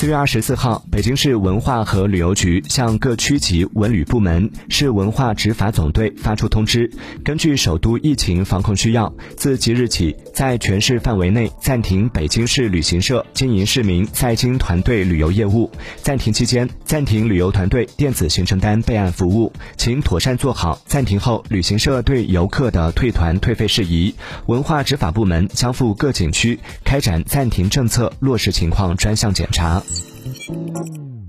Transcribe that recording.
四月二十四号，北京市文化和旅游局向各区级文旅部门、市文化执法总队发出通知，根据首都疫情防控需要，自即日起，在全市范围内暂停北京市旅行社经营市民在京团队旅游业务。暂停期间，暂停旅游团队电子行程单备案服务，请妥善做好暂停后旅行社对游客的退团退费事宜。文化执法部门将赴各景区开展暂停政策落实情况专项检查。Thank you.